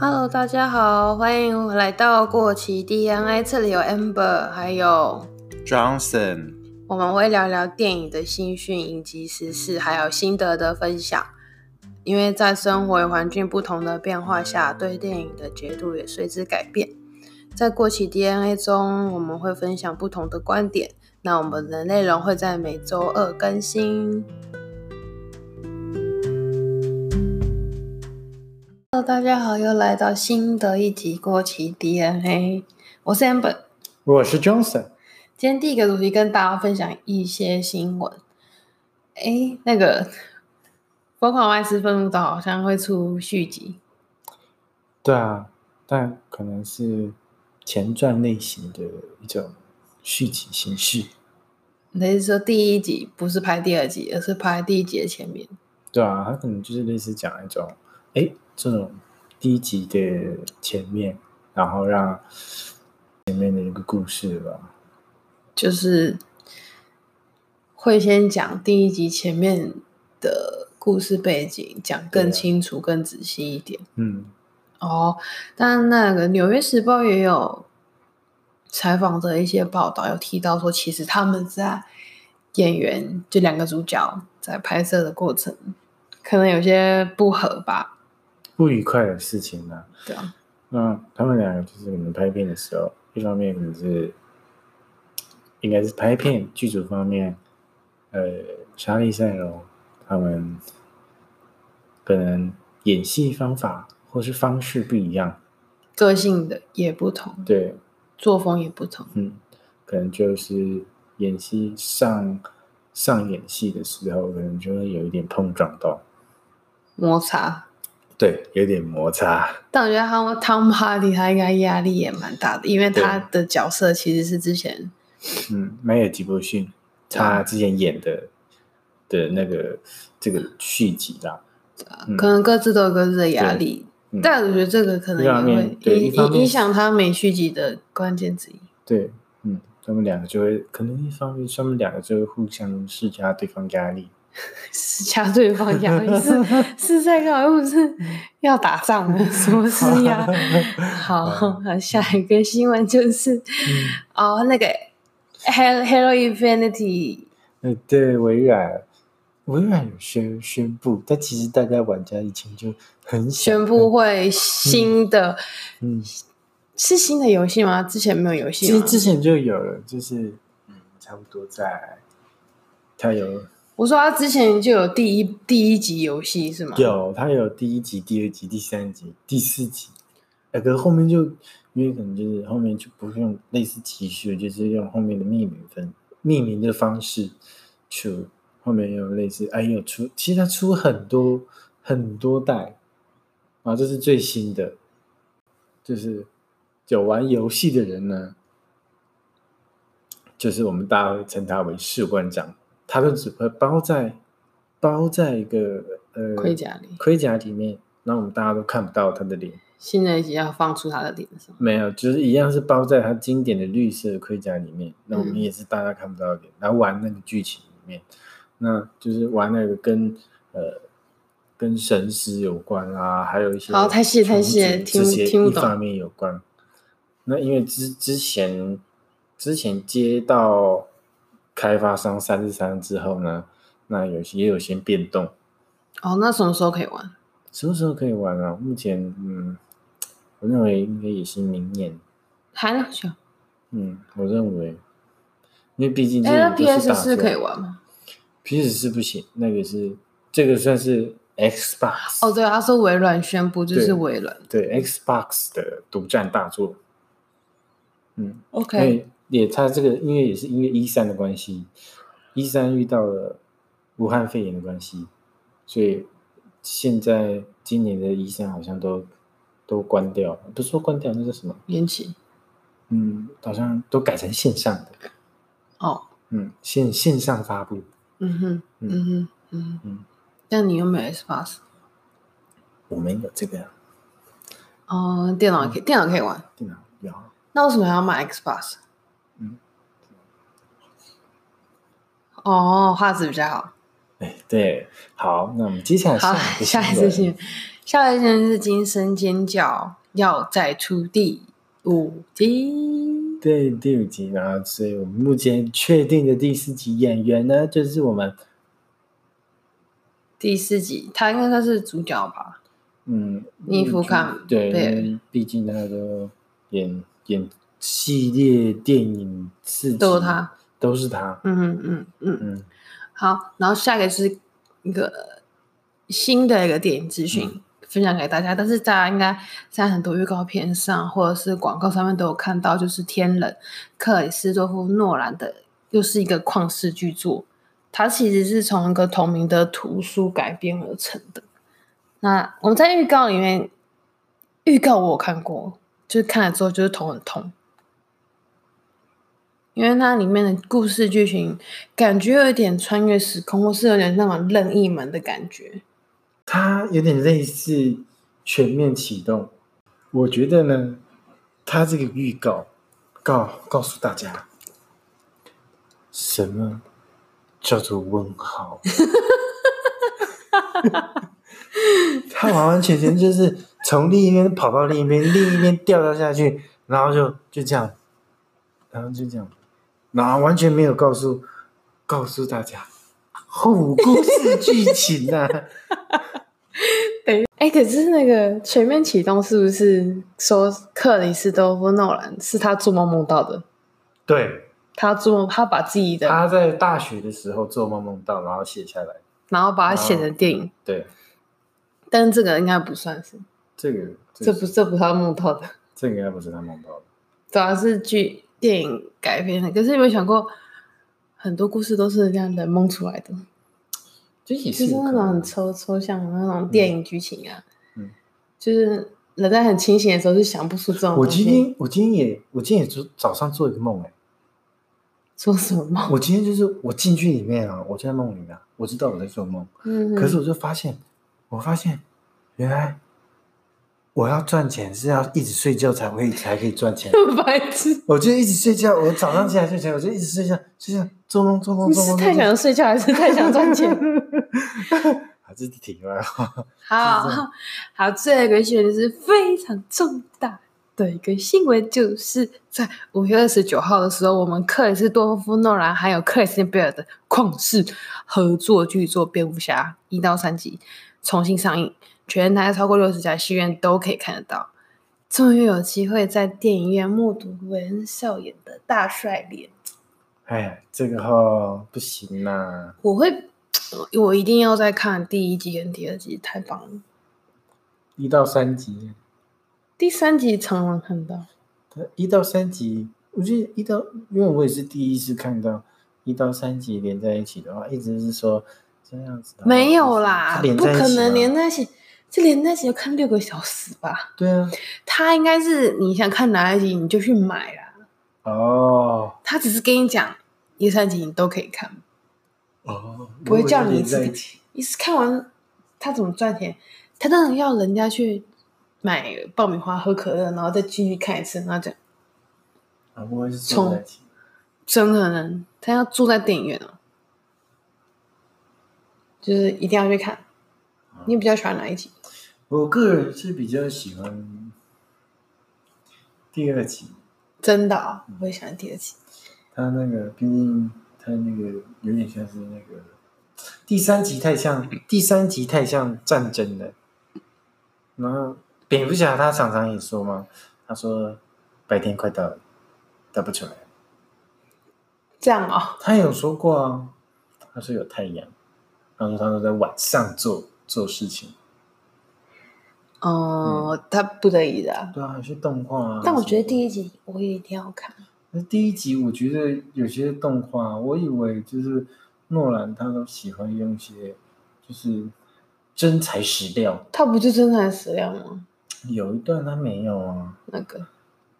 Hello，大家好，欢迎来到过期 DNA，这里有 Amber，还有 Johnson，我们会聊聊电影的新讯、影集时事，还有心得的分享。因为在生活环境不同的变化下，对电影的解读也随之改变。在过期 DNA 中，我们会分享不同的观点。那我们的内容会在每周二更新。Hello，大家好，又来到新的一集过期 DNA。我是 Amber，我是 Johnson。今天第一个主题跟大家分享一些新闻。哎，那个《疯狂外斯愤怒岛》好像会出续集。对啊，但可能是前传类型的一种续集形式。你是说第一集不是拍第二集，而是拍第一集的前面？对啊，他可能就是类似讲一种，哎。这种第一集的前面，然后让前面的一个故事吧，就是会先讲第一集前面的故事背景，讲更清楚、更仔细一点。嗯，哦，但那个《纽约时报》也有采访的一些报道，有提到说，其实他们在演员这两个主角在拍摄的过程，可能有些不合吧。不愉快的事情呢、啊？对啊，那他们两个就是你们拍片的时候，一方面可能是应该是拍片剧组方面，呃，莎莉赛罗他们可能演戏方法或是方式不一样，个性的也不同，对，作风也不同，嗯，可能就是演戏上上演戏的时候，可能就会有一点碰撞到。摩擦。对，有点摩擦。但我觉得他们 Tom Hardy 他应该压力也蛮大的，因为他的角色其实是之前，嗯，梅尔吉布逊他之前演的的那个这个续集啦。嗯、可能各自都有各自的压力，嗯、但我觉得这个可能也会影影响他每续集的关键之一。对，嗯，他们两个就会可能一方面，他们两个就会互相施加对方压力。施加对方压力是是在干嘛？又不是要打仗的，什么事呀？好，好，下一个新闻就是、嗯、哦，那个 Hello Hello Infinity，呃，对，微软，微软有宣宣布，但其实大家玩家以前就很宣布会新的，嗯，是新的游戏吗？之前没有游戏，其实之前就有了，就是嗯，差不多在它有。我说他之前就有第一第一集游戏是吗？有，他有第一集、第二集、第三集、第四集。哎，可是后面就因为可能就是后面就不是用类似集序，就是用后面的命名分命名的方式出。后面有类似哎有出，其实他出很多很多代啊，这是最新的。就是有玩游戏的人呢，就是我们大家会称他为士官长。他都只会包在包在一个呃盔甲里，盔甲里面，那我们大家都看不到他的脸。新的一集要放出他的脸是吗？没有，就是一样是包在他经典的绿色盔甲里面。那我们也是大家看不到脸，嗯、然后玩那个剧情里面，那就是玩那个跟呃跟神使有关啊，还有一些好太细太细，听听不懂。一方面有关。那因为之之前之前接到。开发商三十三之后呢，那有些也有些变动。哦，那什么时候可以玩？什么时候可以玩啊？目前，嗯，我认为应该也是明年。还那么久？嗯，我认为，因为毕竟，哎，那 PS 四可以玩吗？PS 四不行，那个是这个算是 Xbox。哦，对，他说微软宣布就是微软对，对 Xbox 的独占大作。嗯，OK。也，他这个因为也是因为一三的关系，一三遇到了武汉肺炎的关系，所以现在今年的一三好像都都关掉了，不是说关掉，那是什么？延期。嗯，好像都改成线上的。哦。嗯，线线上发布。嗯哼，嗯哼，嗯嗯。但你有没有 Xbox？我没有这个。哦，电脑可以，电脑可以玩。电脑有。那为什么还要买 Xbox？哦，画质比较好。哎，对，好，那我们接下来下一个下一次新闻，下一次是惊声尖叫，要再出第五集。对，第五集，然后所以我们目前确定的第四集演员呢，就是我们第四集，他应该算是主角吧？嗯，尼夫卡，对，对因为毕竟他都演演系列电影四集，都是他，都是他。嗯嗯嗯嗯嗯，好，然后下一个是一个新的一个电影资讯。嗯分享给大家，但是大家应该在很多预告片上或者是广告上面都有看到，就是《天冷》克里斯多夫诺兰的又是一个旷世巨作，它其实是从一个同名的图书改编而成的。那我们在预告里面，预告我有看过，就是看了之后就是头很痛，因为它里面的故事剧情感觉有一点穿越时空，或是有点那种任意门的感觉。它有点类似全面启动，我觉得呢，它这个预告告告诉大家，什么叫做问号？他完完全全就是从另一边跑到另一边，另一边掉到下去，然后就就这样，然后就这样，完全没有告诉告诉大家后故事剧情啊。哎、欸，可是那个全面启动是不是说克里斯多夫诺兰是他做梦梦到的？对，他做他把自己的他在大学的时候做梦梦到，然后写下来，然后把它写成电影。对，但是这个应该不算是。这个，这，这不这不是他梦到的，这个应该不是他梦到的，主要是剧电影改编的。可是有没有想过，很多故事都是这样的梦出来的？就是那种很抽抽象的那种电影剧情啊，嗯，嗯，就是人在很清醒的时候是想不出这种。我今天我今天也我今天也做早上做一个梦哎，做什么梦？我今天就是我进去里面啊，我在梦里面，我知道我在做梦，嗯，可是我就发现，我发现原来。我要赚钱是要一直睡觉才会才可以赚钱，白痴！我就一直睡觉，我早上起来睡觉，我就一直睡觉，睡觉做梦做梦做梦。太想睡觉还是太想赚钱？啊，这是挺外话。好好，最后一个新闻是非常重大的一个新闻，就是在五月二十九号的时候，我们克里斯多夫诺兰还有克里斯汀贝尔的旷世合作巨作《蝙蝠侠》一到三集重新上映。全台超过六十家戏院都可以看得到，终于有机会在电影院目睹韦恩笑演的大帅脸。哎，这个哈不行啦、啊！我会，我一定要再看第一集跟第二集，太棒了。一到三集，第三集常常看到。一到三集，我觉得一到，因为我也是第一次看到一到三集连在一起的话，一直是说这样子。没有啦，不可能连在一起。这连那集要看六个小时吧？对啊，他应该是你想看哪一集你就去买啦。哦，他只是跟你讲一三集你都可以看。哦，不会叫你一次一次看完，他怎么赚钱？他当然要人家去买爆米花、喝可乐，然后再继续看一次，然后这样。啊，不会是住在？真可能，他要住在电影院啊，就是一定要去看。你比较喜欢哪一集？我个人是比较喜欢第二集。真的啊、哦，我也喜欢第二集。他那个，毕竟他那个有点像是那个第三集太像，第三集太像战争了。然后蝙蝠侠他常常也说嘛，他说白天快到了，打不出来。这样啊、哦？他有说过啊，他说有太阳，他说他说在晚上做。做事情，哦、嗯，他不得已的、啊。对啊，有些动画啊。但我觉得第一集我也一定要看。那第一集我觉得有些动画，我以为就是诺兰他都喜欢用一些就是真材实料。他不就真材实料吗？有一段他没有啊。那个？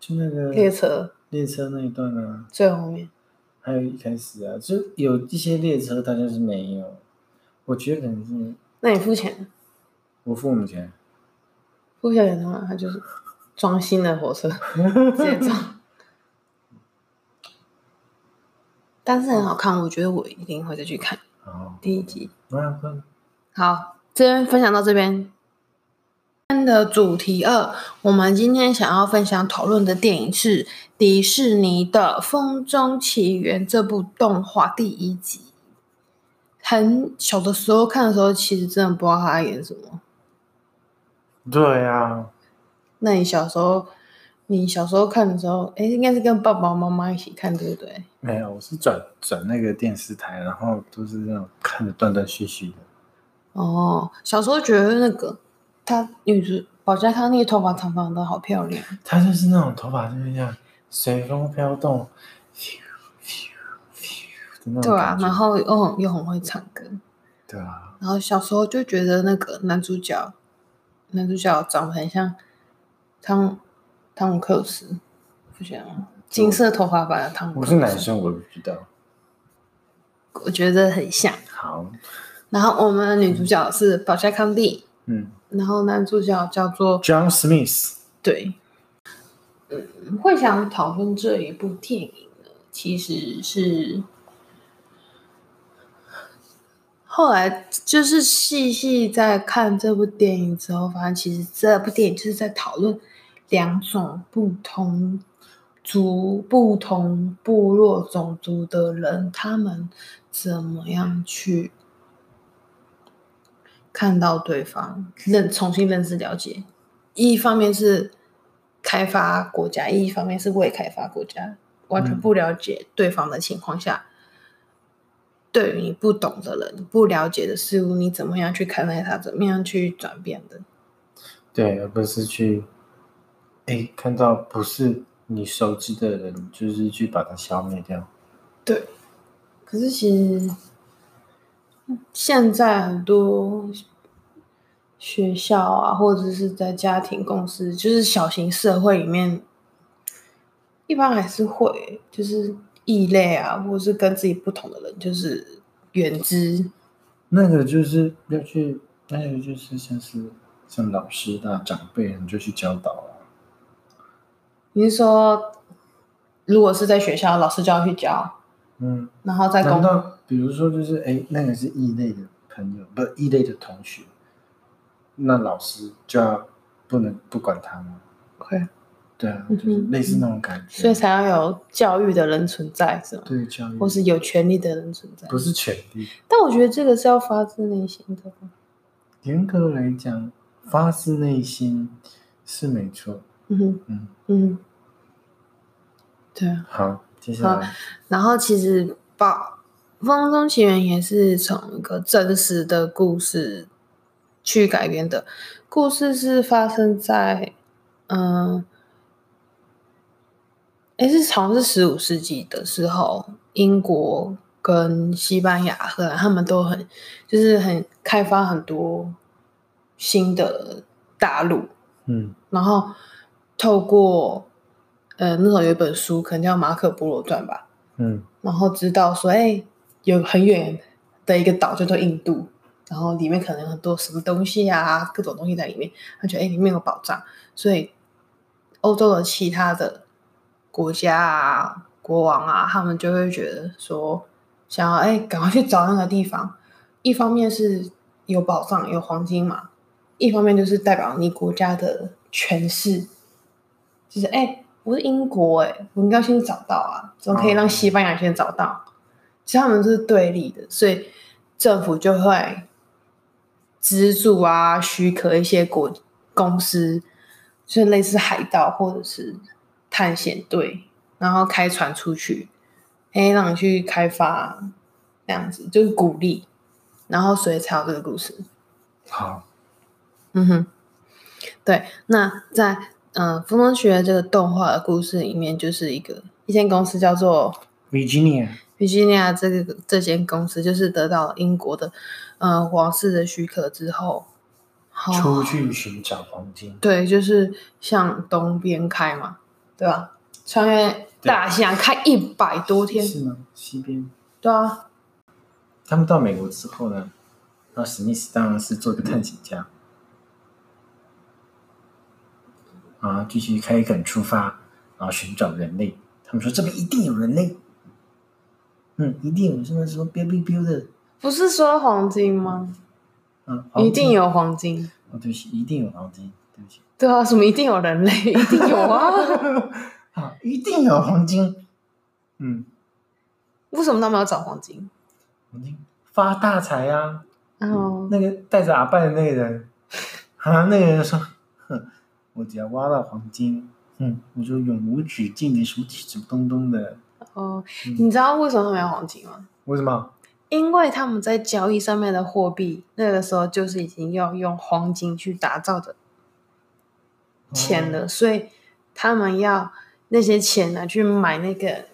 就那个列车，列车那一段啊。最后面。还有一开始啊，就有一些列车他就是没有。我觉得可能是。那你付钱？我付什么钱？付钱的话，他就是装新的火车 直接装。但是很好看，我觉得我一定会再去看。第一集。好，好，这边分享到这边。今天的主题二，我们今天想要分享讨论的电影是迪士尼的《风中奇缘》这部动画第一集。很小的时候看的时候，其实真的不知道他在演什么。对啊。那你小时候，你小时候看的时候，哎，应该是跟爸爸妈妈一起看，对不对？没有，我是转转那个电视台，然后都是那种看的断断续续的。哦，小时候觉得那个她女主宝嘉康那个头发长长的好漂亮。她就是那种头发就是这样随风飘动，对啊，然后又很又很会唱歌。对啊。然后小时候就觉得那个男主角，男主角长得很像。汤汤姆克斯，不行，金色头发版的汤姆。我是男生，我不知道。我觉得很像。好。然后我们的女主角是宝嘉康帝。嗯。然后男主角叫做 John Smith。对。嗯，会想讨论这一部电影呢，其实是后来就是细细在看这部电影之后，发现其实这部电影就是在讨论。两种不同族、不同部落、种族的人，他们怎么样去看到对方，认重新认识、了解。一方面是开发国家，一方面是未开发国家，完全不了解对方的情况下，对于你不懂的人、不了解的事物，你怎么样去看待它？怎么样去转变的？对，而不是去。哎，看到不是你熟知的人，就是去把它消灭掉。对，可是其实现在很多学校啊，或者是在家庭公司，就是小型社会里面，一般还是会就是异类啊，或者是跟自己不同的人，就是远之。那个就是要去，那个就是像是像老师的长辈，你就去教导啊。你是说，如果是在学校，老师就要去教，嗯，然后再公，比如说就是，哎，那个是异类的朋友，不，异类的同学，那老师就要不能不管他吗？会，对啊，就是类似那种感觉，所以才要有教育的人存在，是吗？对，教育，或是有权利的人存在，不是权利。但我觉得这个是要发自内心的。严格来讲，发自内心是没错。嗯哼，嗯嗯。对，好，接下来，然后其实《宝风中奇缘》也是从一个真实的故事去改编的。故事是发生在，嗯，诶是好像是十五世纪的时候，英国跟西班牙、荷兰他们都很，就是很开发很多新的大陆，嗯，然后透过。呃，那时候有一本书，可能叫《马可波罗传》吧。嗯，然后知道说，哎，有很远的一个岛叫做印度，然后里面可能有很多什么东西啊，各种东西在里面。他觉得，哎，里面有宝藏，所以欧洲的其他的国家啊、国王啊，他们就会觉得说，想要哎，赶快去找那个地方。一方面是有宝藏、有黄金嘛，一方面就是代表你国家的权势，就是哎。我是英国哎，我应该先找到啊，怎么可以让西班牙先找到？其实他们是对立的，所以政府就会资助啊，许可一些国公司，就是类似海盗或者是探险队，然后开船出去，哎，让你去开发，这样子就是鼓励，然后所以才有这个故事。好，嗯哼，对，那在。嗯，风中学这个动画的故事里面，就是一个一间公司叫做 Virginia。Virginia 这个这间公司就是得到英国的呃皇室的许可之后，出去寻找黄金。对，就是向东边开嘛，对吧？穿越大西洋开一百多天。是吗？西边。对啊。他们到美国之后呢，那史密斯当然是做一个探险家。啊，继续开垦出发，然后寻找人类。他们说这边一定有人类，嗯，一定有。什么什么 baby builder，不是说黄金吗？嗯，一定有黄金。哦，对一定有黄金。对不起。对啊，什么一定有人类，一定有啊。啊，一定有黄金。嗯，为什么他们要找黄金？黄金发大财、啊！哦、嗯，那个带着阿拜的那个人，啊，那个人说：“哼，我只要挖到黄金，嗯，我就永无止境的数起什么东东的。”哦，你知道为什么他们要黄金吗？为什么？因为他们在交易上面的货币，那个时候就是已经要用黄金去打造的钱了，哦、所以他们要那些钱拿去买那个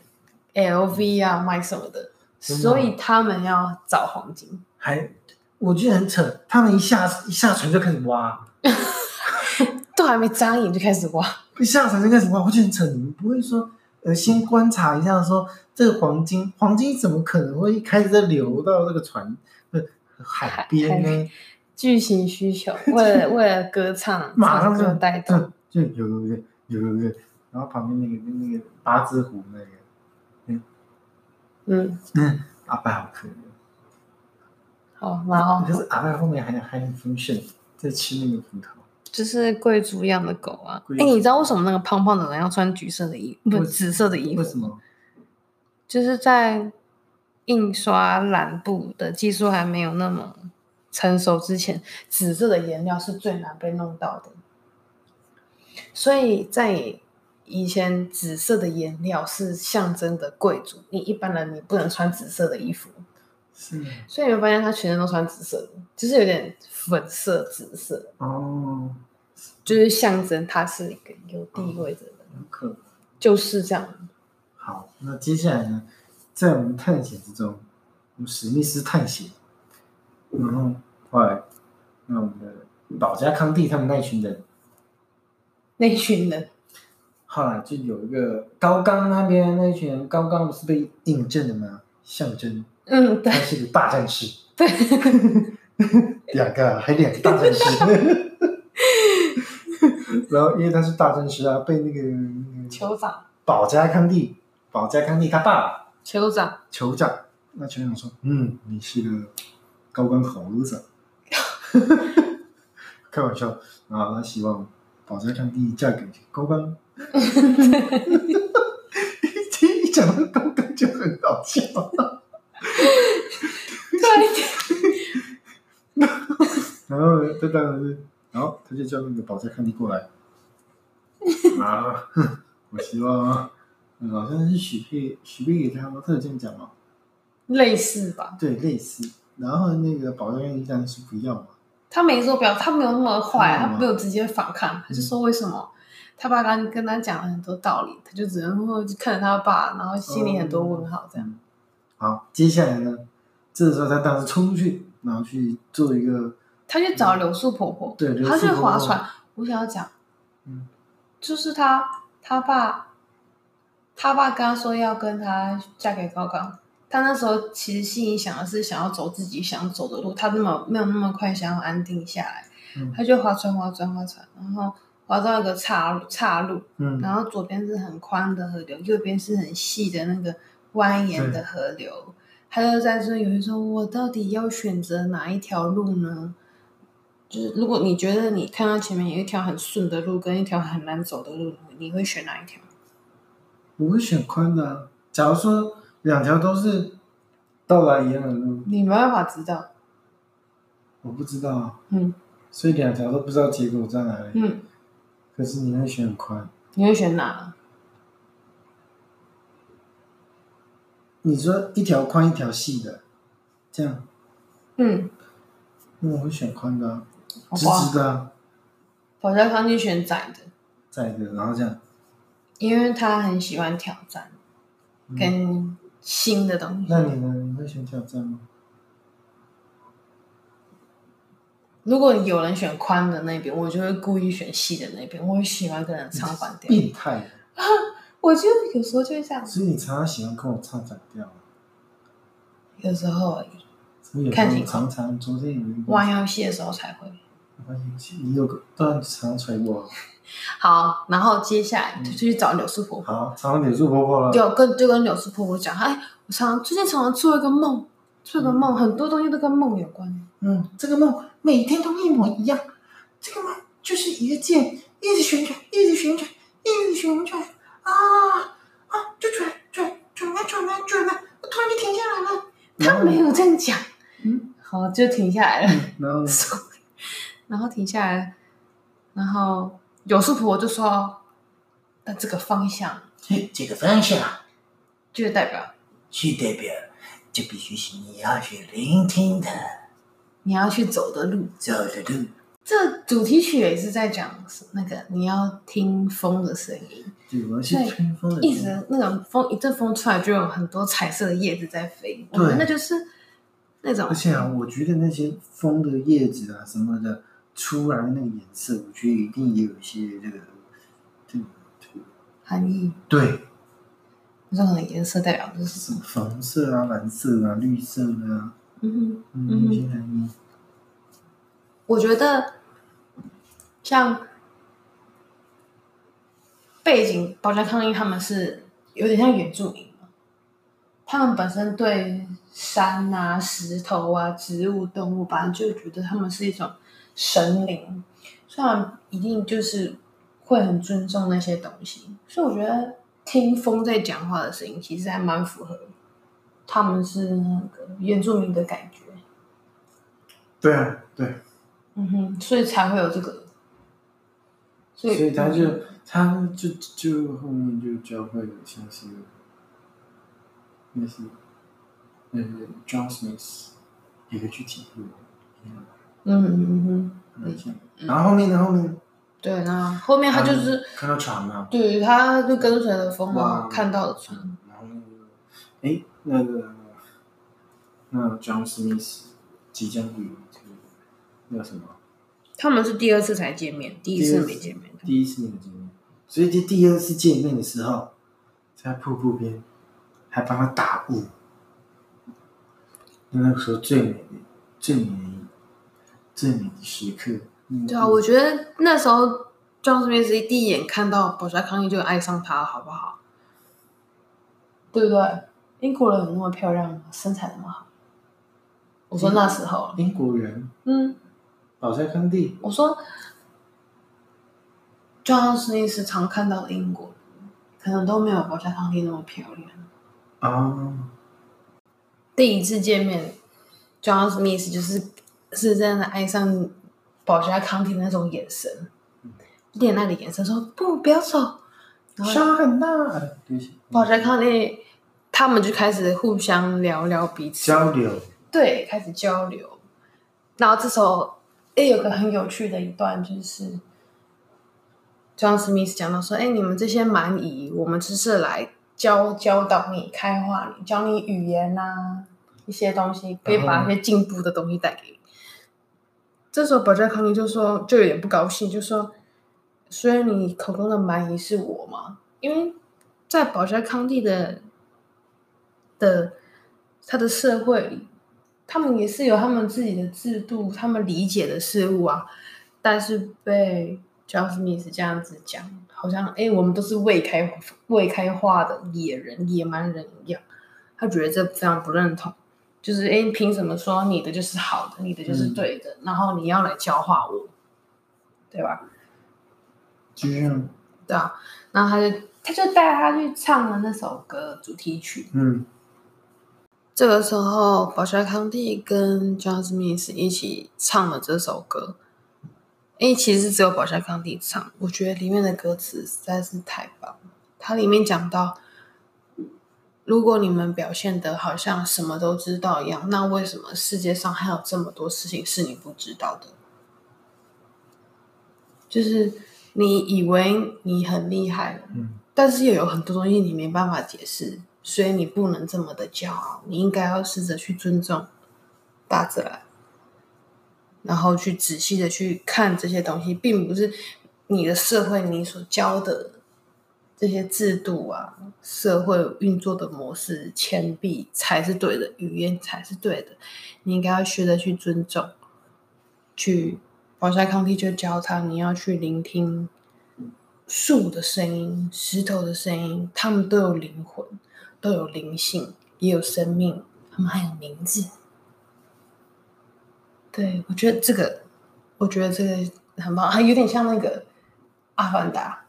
LV 啊，买什么的，所以他们要找黄金。还我觉得很扯，他们一下一下船就开始挖，都还没眨眼就开始挖，一下船就开始挖，我觉得很扯。你们不会说？呃，先观察一下说，说这个黄金，黄金怎么可能会一开始在流到这个船的海边呢？巨型需求，为了为了歌唱，马上就带动，就有有有有有，然后旁边那个那个八字胡那个，嗯嗯嗯，阿拜好可怜，好，然后就是阿拜后面还有还有丰盛，在吃那个葡萄。就是贵族一样的狗啊！哎、欸，你知道为什么那个胖胖的人要穿橘色的衣服，不紫色的衣服？为什么？就是在印刷染布的技术还没有那么成熟之前，紫色的颜料是最难被弄到的。所以在以前，紫色的颜料是象征的贵族，你一般人你不能穿紫色的衣服。是，所以你会发现他全身都穿紫色的，就是有点粉色、紫色哦，就是象征他是一个有地位的人，有可能就是这样。好，那接下来呢，在我们探险之中，我们史密斯探险，然后后来，那我们的保家康帝他们那群人，那群人，后来就有一个高冈那边那群人，高冈不是被印证了吗？象征。嗯，对，他是个大战士，对，两个还两个大战士，然后因为他是大战士啊，被那个酋长。保家康帝，保家康帝他爸爸。酋长，酋长，那酋长说，嗯，你是个高官猴子，开玩笑，然后他希望宝嘉康蒂嫁给高官，一讲到高官就很搞笑。然后他当然是，然后他就叫那个宝嘉康帝过来。啊，我希望，嗯、好像是许配许配给他吗？他有这样讲吗？类似吧。对，类似。然后那个宝嘉康蒂当然是不要嘛。他没说不要，他没有那么坏，他没有直接反抗，他就说为什么？嗯、他爸刚跟他讲了很多道理，他就只能说看着他爸，然后心里很多问号这样。嗯、好，接下来呢？这时候他当时冲出去，然后去做一个，他去找柳树婆婆，对，他去划船。我想要讲，嗯，就是他他爸，他爸跟他说要跟他嫁给高冈，他那时候其实心里想的是想要走自己想走的路，他那么没有那么快想要安定下来，嗯，他就划船划船划船，然后划到一个岔路岔路，嗯，然后左边是很宽的河流，右边是很细的那个蜿蜒的河流。他就在这有一说，我到底要选择哪一条路呢？就是如果你觉得你看到前面有一条很顺的路，跟一条很难走的路，你会选哪一条？我会选宽的啊。假如说两条都是到来一样的路，你没办法知道。我不知道啊。嗯。所以两条都不知道结果在哪里。嗯。可是你会选宽？你会选哪？你说一条宽一条细的，这样，嗯，那我会选宽的，直直的。宝嘉康蒂选窄的，窄的，然后这样，因为他很喜欢挑战，跟新的东西。那你呢？你会选挑战吗？如果有人选宽的那边，我就会故意选细的那边。我会喜欢跟人唱反调。变态。我就有时候就会这样，所以你常常喜欢跟我唱反调，有时候而已。看你常常昨天玩游戏的时候才会。好，然后接下来就去找柳树婆婆。好，找柳树婆婆了。就跟就跟柳树婆婆讲，哎，我常最近常常做一个梦，做一个梦，很多东西都跟梦有关。嗯，这个梦每天都一模一样，这个梦就是一个键，一直旋转，一直旋转，一直旋转啊啊，就转转转啊转啊转啊，我突然就停下来了。他没有这样讲，嗯，好，就停下来了。然后，然后停下来，然后有叔婆就说：“那这个方向，这个方向，就代表，是代表，就必须是你要去聆听的，你要去走的路，走的路。”这主题曲也是在讲那个你要听风的声音，对，我要去听风的声音。一直那种风一阵风出来，就有很多彩色的叶子在飞。对，那就是那种。而且啊，我觉得那些风的叶子啊什么的出来的那个颜色，我觉得一定也有一些这个这个这个含义。对，任何颜色代表的是什么？粉色啊、蓝色啊、绿色啊。嗯哼，嗯哼，一些含义。我觉得，像背景保加康帝他们是有点像原住民，他们本身对山啊、石头啊、植物、动物，反正就觉得他们是一种神灵，虽然一定就是会很尊重那些东西。所以我觉得听风在讲话的声音，其实还蛮符合他们是那个原住民的感觉。对啊，对。嗯哼，所以才会有这个，所以，所以他就、嗯、他就就后面就教会了像是，那些，那是 John Smith 一个具体的，嗯嗯嗯嗯，嗯，然后后面呢后面，对，然后后面他就是看到船嘛，对，他就跟随了风嘛，看到了船，然后那个，哎，那个，那 John Smith 即将与。那什么？他们是第二次才见面，第一次没见面。第一次没见面，所以就第二次见面的时候，在瀑布边，还帮他打雾。那个时候最美的、最美的、最美的时刻。对啊，我觉得那时候庄士斌是第一眼看到保加康帝就爱上他，好不好？对不对？英国人有那么漂亮吗？身材那么好？我说那时候，英国人，嗯。保加康帝，我说，就像史密斯常看到的英国人，可能都没有保加康帝那么漂亮啊。第一次见面，，John Smith 就是是真的爱上保加康体那种眼神，恋爱的眼神，说不，不要走，伤很大。保加康帝他们就开始互相聊聊彼此交流，对，开始交流，然后这时候。哎，有个很有趣的一段，就是，John Smith 讲到说：“哎，你们这些蛮夷，我们只是来教教导你、开化你、教你语言啊，一些东西，可以把一些进步的东西带给你。”这时候，保加康帝就说，就有点不高兴，就说：“虽然你口中的蛮夷是我嘛，因为在保加康帝的的他的社会。”他们也是有他们自己的制度，他们理解的事物啊，但是被 John Smith 这样子讲，好像哎，我们都是未开未开化的野人、野蛮人一样，他觉得这非常不认同，就是哎，凭什么说你的就是好的，你的就是对的，嗯、然后你要来教化我，对吧？就这样。对啊，然后他就他就带他去唱了那首歌主题曲，嗯。这个时候，保加康帝跟 John Smith 一起唱了这首歌。因为其实只有保加康帝唱，我觉得里面的歌词实在是太棒了。它里面讲到，如果你们表现得好像什么都知道一样，那为什么世界上还有这么多事情是你不知道的？就是你以为你很厉害，嗯，但是又有很多东西你没办法解释。所以你不能这么的骄傲，你应该要试着去尊重大自然，然后去仔细的去看这些东西，并不是你的社会你所教的这些制度啊，社会运作的模式、钱币才是对的，语言才是对的。你应该要学着去尊重，去保加康帝就教他，你要去聆听树的声音、石头的声音，他们都有灵魂。都有灵性，也有生命，他们还有名字。对，我觉得这个，我觉得这个很棒，还有点像那个阿凡达。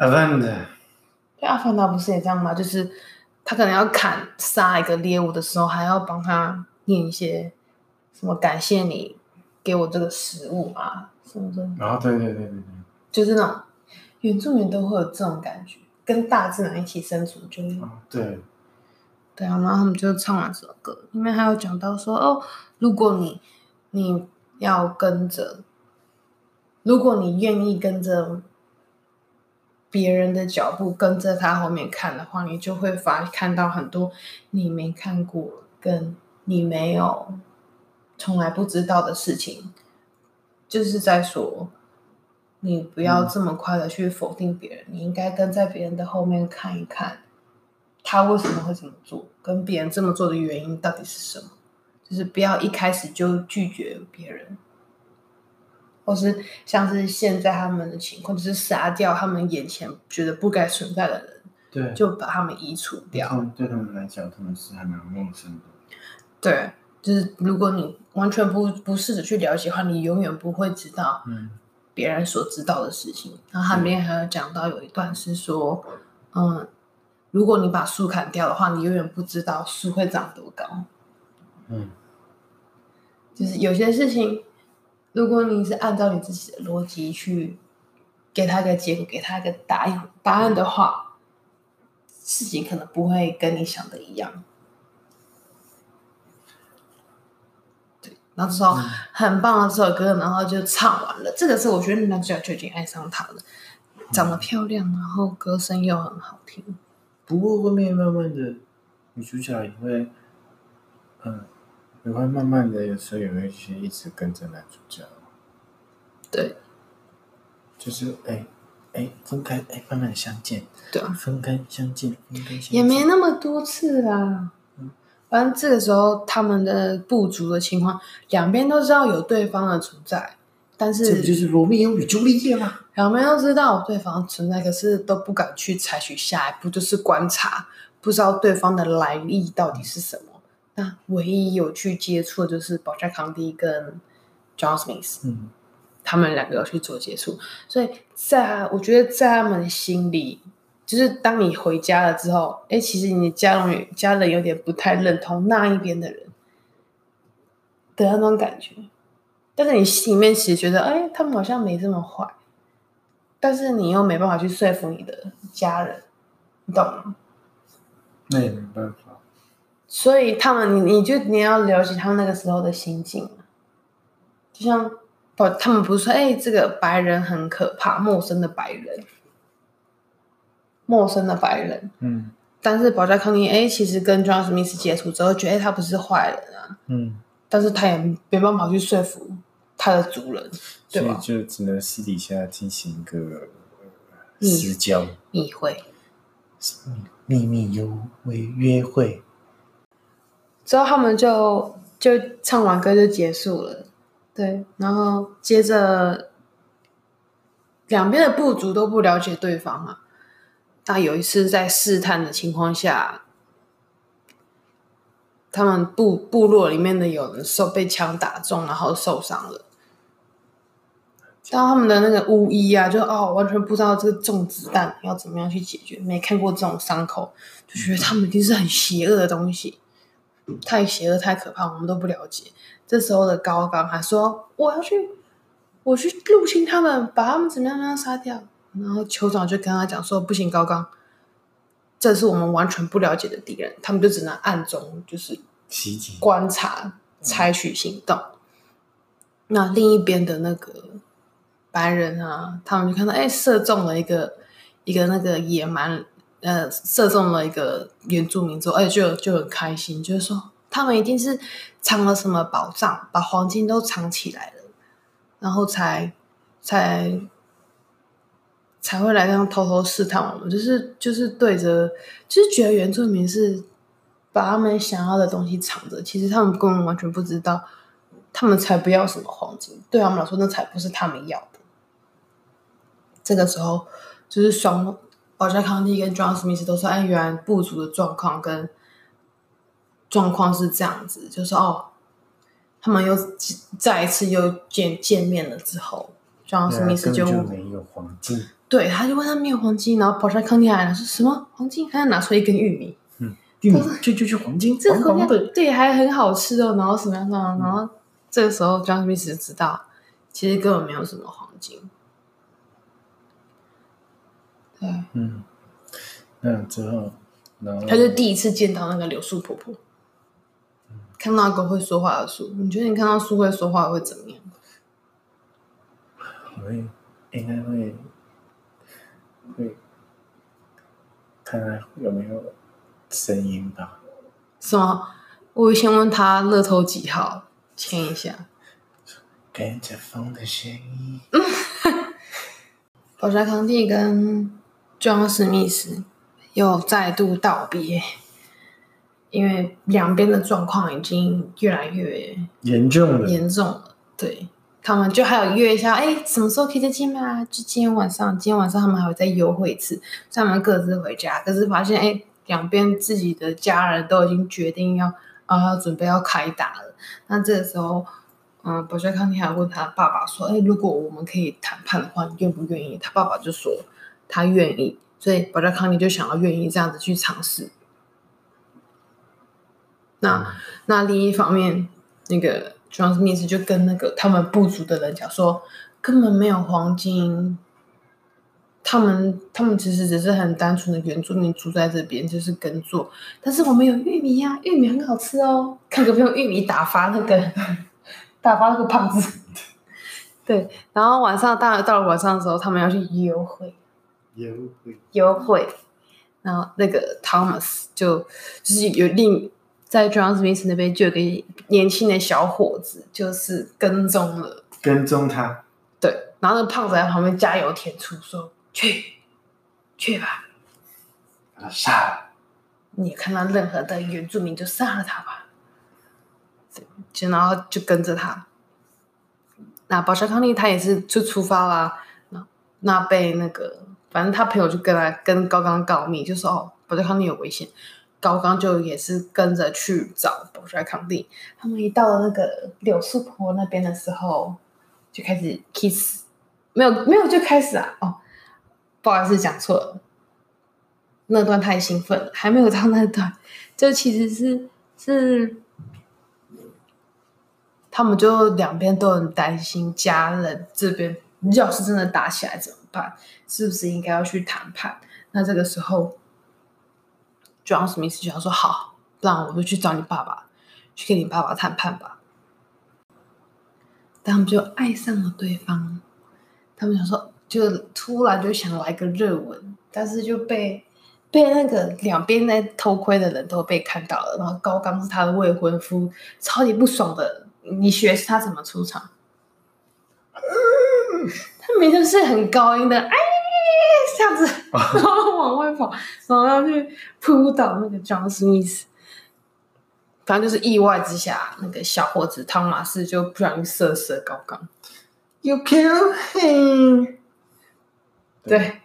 阿凡达，对，阿凡达不是也这样吗？就是他可能要砍杀一个猎物的时候，还要帮他念一些什么感谢你给我这个食物啊什么的。啊、哦，对对对对对，就是那种原住民都会有这种感觉，跟大自然一起生存就，对。对啊，然后他们就唱完这首歌，里面还有讲到说哦，如果你你要跟着，如果你愿意跟着别人的脚步，跟着他后面看的话，你就会发看到很多你没看过、跟你没有、从来不知道的事情。就是在说，你不要这么快的去否定别人，嗯、你应该跟在别人的后面看一看。他为什么会这么做？跟别人这么做的原因到底是什么？就是不要一开始就拒绝别人，或是像是现在他们的情况，就是杀掉他们眼前觉得不该存在的人，对，就把他们移除掉。对他们来讲，他们是还蛮陌生的。对，就是如果你完全不不试着去了解的话，你永远不会知道别人所知道的事情。嗯、然后里面还有讲到有一段是说，嗯。如果你把树砍掉的话，你永远不知道树会长多高。嗯，就是有些事情，如果你是按照你自己的逻辑去给他一个结果，给他一个答案答案的话，事情可能不会跟你想的一样。对，然后这首很棒的这首歌，然后就唱完了。这个是我觉得男主角就已经爱上他了，长得漂亮，然后歌声又很好听。不过后面慢慢的，女主角也会，嗯，也会慢慢的，有时候也会去一直跟着男主角。对，就是哎哎分开哎慢慢相见，对啊，分开相见，分开相见，也没那么多次啊。嗯，反正这个时候他们的不足的情况，两边都知道有对方的存在。但是，这不就是罗密欧与朱丽叶吗？两边都知道对方存在，可是都不敢去采取下一步，就是观察，不知道对方的来历到底是什么。那唯一有去接触的就是保加康蒂跟 John Smith，嗯，他们两个有去做接触。所以在我觉得在他们心里，就是当你回家了之后，哎，其实你家人家人有点不太认同那一边的人的那种感觉。但是你心里面其实觉得，哎，他们好像没这么坏，但是你又没办法去说服你的家人，你懂吗？那也没办法。所以他们，你你就你要了解他们那个时候的心境，就像不，他们不是说，哎，这个白人很可怕，陌生的白人，陌生的白人，嗯。但是保加康尼，哎，其实跟 John Smith 接触之后，觉得他不是坏人啊，嗯。但是他也没办法去说服。他的族人，对吧？所以就只能私底下进行一个私交、密会、秘密幽会约会。之后他们就就唱完歌就结束了，对。然后接着两边的部族都不了解对方啊。但有一次在试探的情况下。他们部部落里面的有人受被枪打中，然后受伤了。然后他们的那个巫医啊，就哦，完全不知道这个中子弹要怎么样去解决，没看过这种伤口，就觉得他们一定是很邪恶的东西，太邪恶、太可怕，我们都不了解。这时候的高刚还说：“我要去，我去入侵他们，把他们怎么样怎么样杀掉。”然后酋长就跟他讲说：“不行，高刚。”这是我们完全不了解的敌人，他们就只能暗中就是观察、采取行动。那另一边的那个白人啊，他们就看到，哎，射中了一个一个那个野蛮，呃，射中了一个原住民之后，哎，就就很开心，就是说他们一定是藏了什么宝藏，把黄金都藏起来了，然后才才。才会来这样偷偷试探我们，就是就是对着，就是觉得原住民是把他们想要的东西藏着，其实他们根本完全不知道，他们才不要什么黄金，对他们来说那才不是他们要的。这个时候，就是双宝嘉康蒂跟 John Smith 都说：“哎，原来部族的状况跟状况是这样子，就是哦，他们又再一次又见见面了之后。”，John Smith 就没有黄金。对，他就问他没有黄金，然后保加康帝还说什么黄金？他拿出一根玉米，嗯，玉米就就就黄金，这黄黄的，对，还很好吃哦。然后什么样的？然后这个时候 John Smith 知道，其实根本没有什么黄金。对，嗯，那之后，然后他就第一次见到那个柳树婆婆，嗯、看到一个会说话的树。你觉得你看到树会说话会怎么样？会，应该会。会看看有没有声音吧？是吗？我会先问他乐透几号，签一下。跟着风的声音。宝沙康帝跟庄史密斯又再度道别，因为两边的状况已经越来越严重了。严重了，对。他们就还有约一下，哎，什么时候可以再见面啊？就今天晚上，今天晚上他们还会再幽会一次，他们各自回家。可是发现，哎，两边自己的家人都已经决定要啊，准备要开打了。那这个时候，嗯，保加康尼还问他爸爸说，哎，如果我们可以谈判的话，你愿不愿意？他爸爸就说他愿意，所以保加康尼就想要愿意这样子去尝试。那、嗯、那另一方面，那个。John Smith 就跟那个他们部族的人讲说，根本没有黄金，他们他们其实只是很单纯的原住民住在这边，就是耕作。但是我们有玉米呀、啊，玉米很好吃哦。看可不用玉米打发那个 打发那个胖子。对，然后晚上到到了晚上的时候，他们要去约会，幽会，幽会。然后那个 Thomas 就就是有另。在 John Smith 那边就有个年轻的小伙子，就是跟踪了，跟踪他。对，然后那个胖子在旁边加油添醋，说：“去，去吧，把他杀了。你看到任何的原住民就杀了他吧。”就然后就跟着他。那保沙康利他也是就出发啦。那那被那个反正他朋友就跟他跟高刚告密，就说：“哦，保加康定有危险。”高刚就也是跟着去找保加康定。他们一到了那个柳树婆那边的时候，就开始 kiss，没有没有就开始啊！哦，不好意思讲错了，那段太兴奋了，还没有到那段，就其实是是，他们就两边都很担心，家人这边你要是真的打起来怎么办？是不是应该要去谈判？那这个时候。John Smith 就想说好，不然我就去找你爸爸，去跟你爸爸谈判吧。他们就爱上了对方，他们想说，就突然就想来个热吻，但是就被被那个两边在偷窥的人都被看到了。然后高刚是他的未婚夫，超级不爽的。你学他怎么出场？他明明是很高音的，哎。这样子，然后往外跑，然后要去扑倒那个 John Smith。反正就是意外之下，那个小伙子汤马斯就不小心射死了高岗。You kill him。对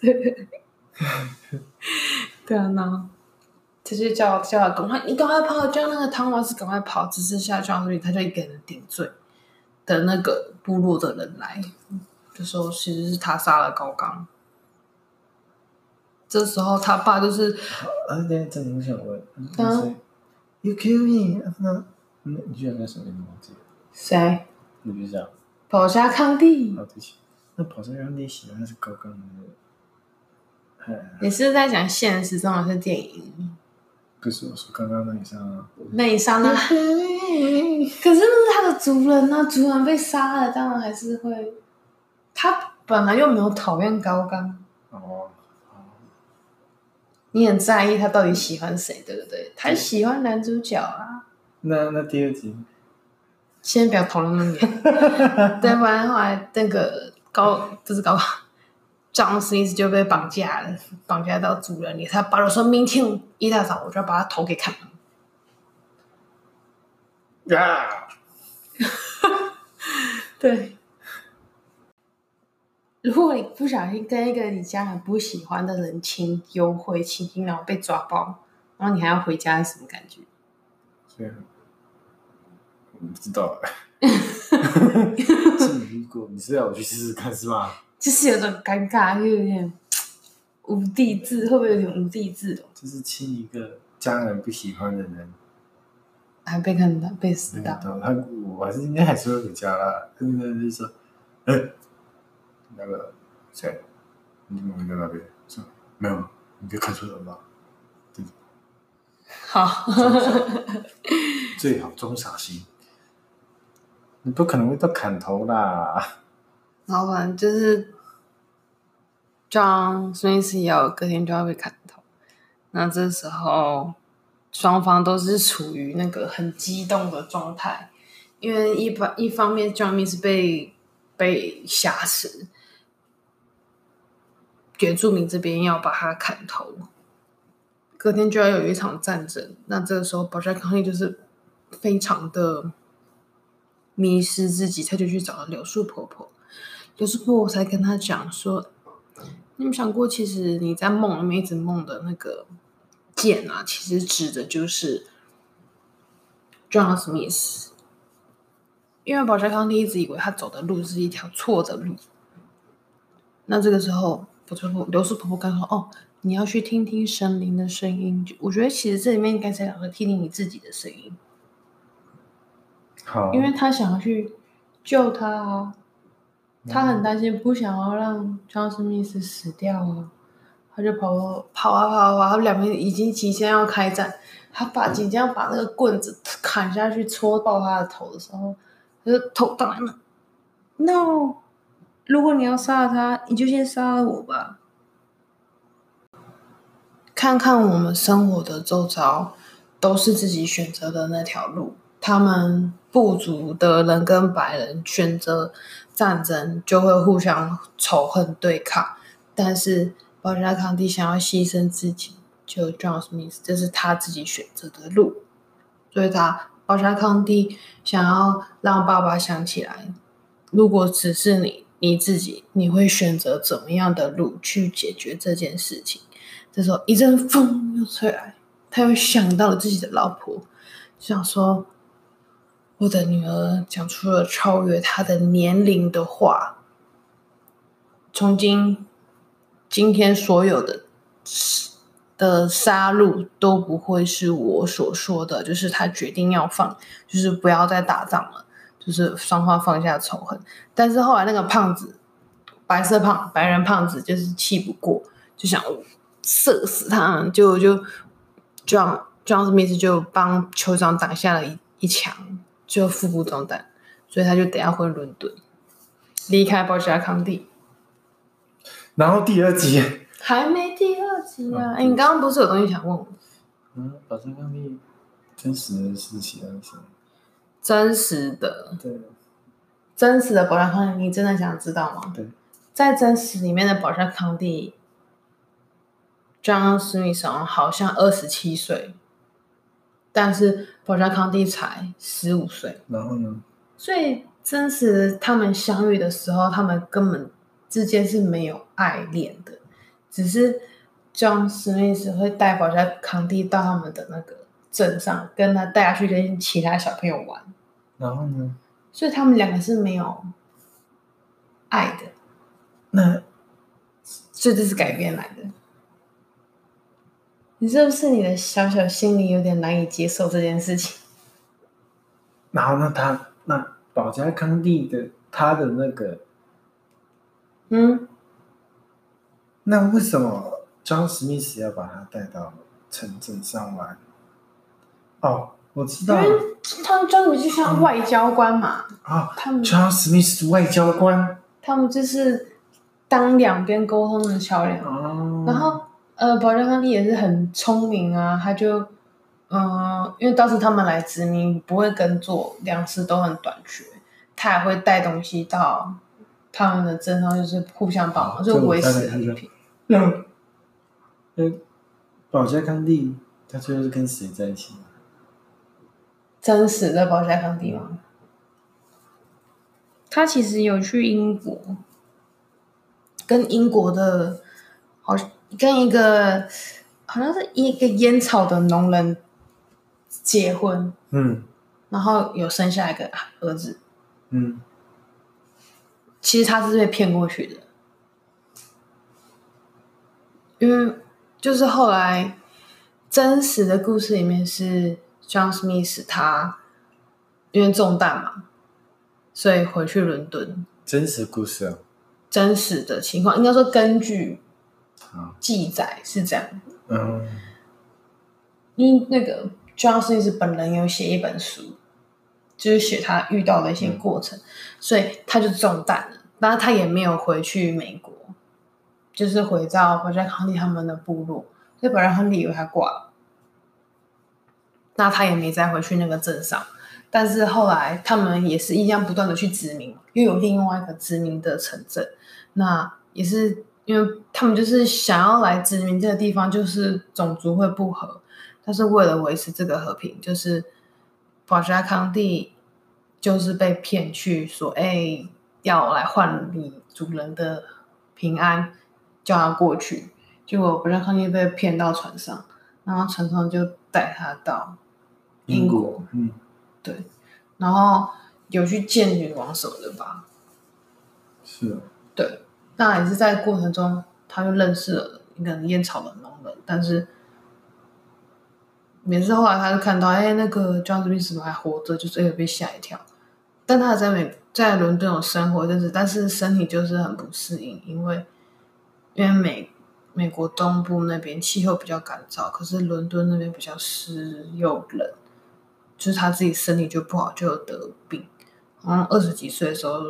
对对 对啊！然后他就叫叫他赶快，你赶快跑！叫那个汤马斯赶快跑，只剩下 John Smith，他就一个人顶罪的那个部落的人来，就说其实是他杀了高刚。这时候他爸就是，啊，对，真的很想问，嗯，You kill me，嗯，你居然叫什么名字？谁？你不知道？保加康帝。哦，对不起，那保加康帝喜欢的是高刚的。你是在讲现实中还是电影？不是，我说刚刚那一刹那。那一刹那。可是那是他的族人啊，族人被杀了，当然还是会。他本来又没有讨厌高刚。哦。你很在意他到底喜欢谁，对不对？他喜欢男主角啊。那那第二集，先不要讨论那个。对，不然后来那个高不是高，张斯一直就被绑架了，绑架到主人里。他爸爸说明天一大早我就要把他头给砍了。啊！对。如果你不小心跟一个你家人不喜欢的人亲幽会亲亲，然后被抓包，然后你还要回家，是什么感觉？我不知道。如果你是要我去试试看是吗？就是有种尴尬，又有点无地自，会不会有点无地自容？就是亲一个家人不喜欢的人，还被看到被死到，他我还是应该还是会回家啦。应该就是说，哎、欸，那个谁，你怎么会在那边？说没有，你别看错人吧。对，好，最好装傻心。你不可能会到砍头啦！老板就是，John Smith 也有隔天就要被砍头。那这时候双方都是处于那个很激动的状态，因为一方一方面 John Smith 被被挟持，原住民这边要把他砍头，隔天就要有一场战争。那这个时候，保加康利就是非常的。迷失自己，他就去找了柳树婆婆。柳树婆婆才跟他讲说：“你有想过，其实你在梦里面一直梦的那个剑啊，其实指的就是 John Smith。因为保加康蒂一直以为他走的路是一条错的路。那这个时候，不错，柳树婆婆刚说：‘哦，你要去听听神灵的声音。’我觉得其实这里面应该才两个听听你自己的声音。”好因为他想要去救他啊，他很担心，不想要让张史密斯死掉啊，他就跑跑啊跑啊跑，他们两边已经即将要开战，他把即将把那个棍子砍下去戳爆他的头的时候，他就头当然，no，如果你要杀了他，你就先杀了我吧。看看我们生活的周遭，都是自己选择的那条路。他们部族的人跟白人选择战争，就会互相仇恨对抗。但是保加康帝想要牺牲自己，就 John Smith，这是他自己选择的路。所以他保加康帝想要让爸爸想起来，如果只是你你自己，你会选择怎么样的路去解决这件事情？这时候一阵风又吹来，他又想到了自己的老婆，就想说。我的女儿讲出了超越她的年龄的话。从今今天所有的的杀戮都不会是我所说的，就是他决定要放，就是不要再打仗了，就是双方放下仇恨。但是后来那个胖子，白色胖白人胖子就是气不过，就想射死他，就就这样，John Smith 就帮酋长挡下了一一枪。就腹部中弹，所以他就等下回伦敦，离开保加康帝。然后第二集 还没第二集啊！哎、哦，你刚刚不是有东西想问我？嗯，保加康帝真实的事情还是？真实的。对。真实的保加康帝，你真的想知道吗？对。在真实里面的保加康帝，John Smith 好像二十七岁。但是保加康帝才十五岁，然后呢？所以真实他们相遇的时候，他们根本之间是没有爱恋的，只是 John Smith 会带保加康帝到他们的那个镇上，跟他带他去跟其他小朋友玩。然后呢？所以他们两个是没有爱的。那，所以这是改编来的。你是不是你的小小心里有点难以接受这件事情？然后那他那保加康帝的他的那个，嗯，那为什么 John Smith 要把他带到城镇上玩？哦，我知道，因为他们 John Smith 就像外交官嘛，啊、哦，他们 John Smith 外交官，他们就是当两边沟通的桥梁，哦，然后。呃，保加康帝也是很聪明啊，他就，嗯、呃，因为当时他们来殖民不会耕作，粮食都很短缺，他也会带东西到他们的镇上，就是互相帮忙，就维持和平。嗯，嗯，保加康帝他最后是跟谁在一起？真实的保加康帝吗？他其实有去英国，跟英国的。跟一个好像是一个烟草的农人结婚，嗯，然后有生下一个儿子，嗯，其实他是被骗过去的，因为就是后来真实的故事里面是 John Smith 他因为中弹嘛，所以回去伦敦。真实故事啊，真实的情况应该说根据记载是这样。嗯，因为那个 John Smith 本人有写一本书。就是写他遇到的一些过程，嗯、所以他就中弹了。但是他也没有回去美国，就是回到保加康帝他们的部落。所以保加康利以为他挂了，那他也没再回去那个镇上。但是后来他们也是一样不断的去殖民，又有另外一个殖民的城镇。那也是因为他们就是想要来殖民这个地方，就是种族会不和，但是为了维持这个和平，就是。保加康帝就是被骗去说，哎、欸，要来换你主人的平安，叫他过去。结果保加康帝被骗到船上，然后船上就带他到英国，英国，嗯，对，然后有去见女王什么的吧？是啊，对，那也是在过程中，他就认识了一个烟草的农人，但是。每次后来他就看到，哎，那个 John Smith 怎么还活着，就是有被吓一跳。但他在美在伦敦有生活，就是但是身体就是很不适应，因为因为美美国东部那边气候比较干燥，可是伦敦那边比较湿又冷，就是他自己身体就不好，就有得病。然后二十几岁的时候，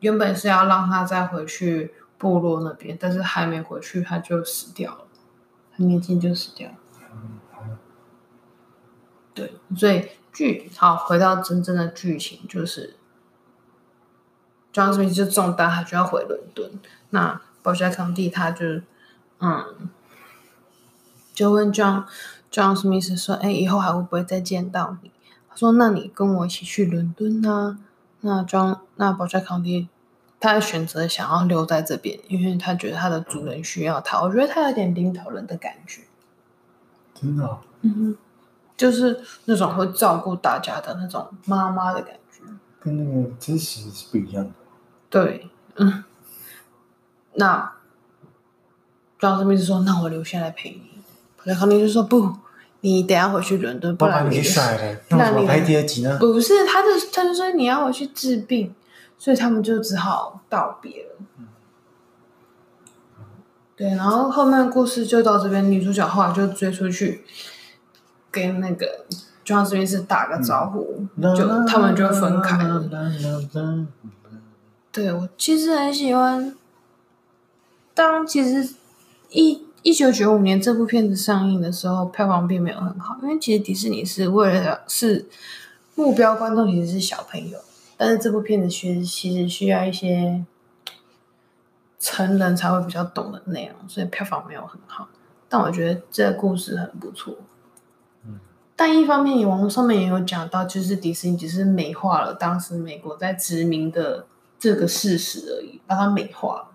原本是要让他再回去部落那边，但是还没回去他就死掉了，很年轻就死掉了。对，所以剧好回到真正的剧情，就是 John Smith 就中弹，他就要回伦敦。那保加康帝他就嗯，就问 John John Smith 说：“哎，以后还会不会再见到你？”他说：“那你跟我一起去伦敦啊？”那 John 那保加康帝他选择想要留在这边，因为他觉得他的主人需要他。我觉得他有点领导人的感觉，真的，嗯哼。就是那种会照顾大家的那种妈妈的感觉，跟那个真实是不一样的。对，嗯。那庄思密就说：“那我留下来陪你。”保加康帝就说：“不，你等下回去伦敦，不然你就甩了。那我拍第二集呢？”不是，他就他就说你要回去治病，所以他们就只好道别了。嗯。对，然后后面的故事就到这边，女主角后来就追出去。跟那个 John Smith 打个招呼，嗯、就他们就分开了。对，我其实很喜欢。当其实一一九九五年这部片子上映的时候，票房并没有很好，因为其实迪士尼是为了是目标观众其实是小朋友，但是这部片子其实其实需要一些成人才会比较懂的内容，所以票房没有很好。但我觉得这个故事很不错。嗯但一方面，网络上面也有讲到，就是迪士尼只是美化了当时美国在殖民的这个事实而已，把它美化了。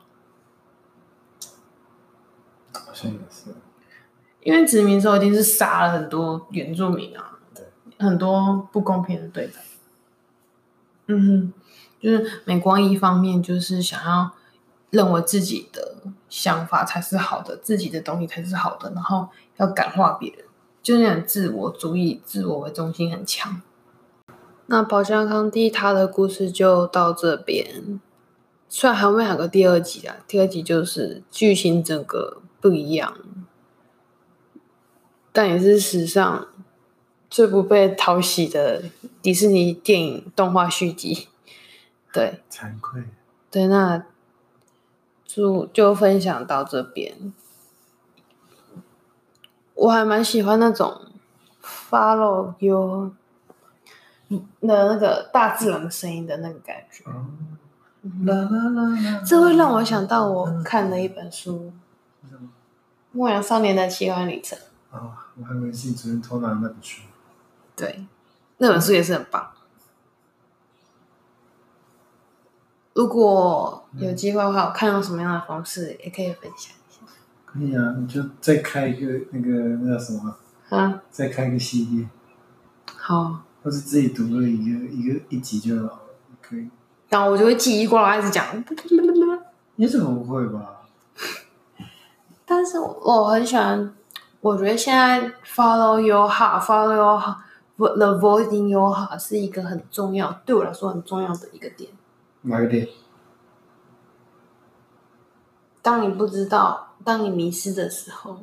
好像也是，因为殖民之后一定是杀了很多原住民啊，对，很多不公平的对待。嗯哼，就是美光一方面就是想要认为自己的想法才是好的，自己的东西才是好的，然后要感化别人。就那种自我主义、自我为中心很强。那保加康帝他的故事就到这边，虽然还没有个第二集啊，第二集就是剧情整个不一样，但也是史上最不被讨喜的迪士尼电影动画续集。对，惭愧。对，那就就分享到这边。我还蛮喜欢那种 follow you 的那个大自然的声音的那个感觉，这会让我想到我看的一本书《牧羊少年的奇幻旅程》。哦，我还没记昨天偷拿那本书。对，那本书也是很棒。如果有机会的话，我看用什么样的方式也可以分享一下。可以啊，你就再开一个那个那叫什么？啊？再开一个系列。好。或是自己读了一个一个一集就好了，可以。然后我就会叽呱啦一直讲。你怎么不会吧？但是我很喜欢，我觉得现在 follow your heart，follow your heart，the voice in your heart 是一个很重要，对我来说很重要的一个点。哪个点？当你不知道，当你迷失的时候，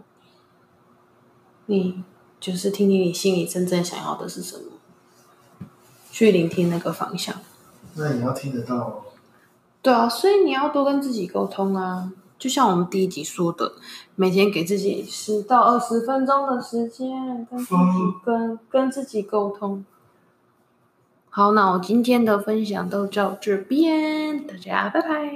你就是听听你心里真正想要的是什么，去聆听那个方向。那你要听得到。对啊，所以你要多跟自己沟通啊。就像我们第一集说的，每天给自己十到二十分钟的时间，跟自己跟跟自己沟通。好，那我今天的分享都到这边，大家拜拜。